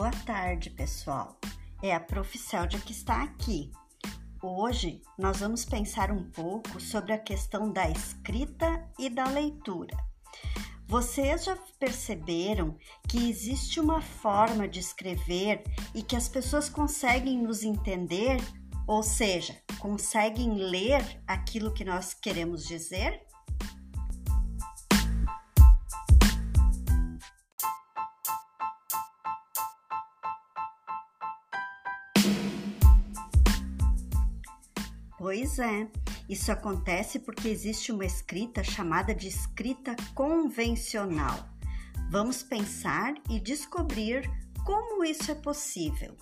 Boa tarde, pessoal. É a Profisséldia que está aqui. Hoje nós vamos pensar um pouco sobre a questão da escrita e da leitura. Vocês já perceberam que existe uma forma de escrever e que as pessoas conseguem nos entender, ou seja, conseguem ler aquilo que nós queremos dizer? Pois é, isso acontece porque existe uma escrita chamada de escrita convencional. Vamos pensar e descobrir como isso é possível.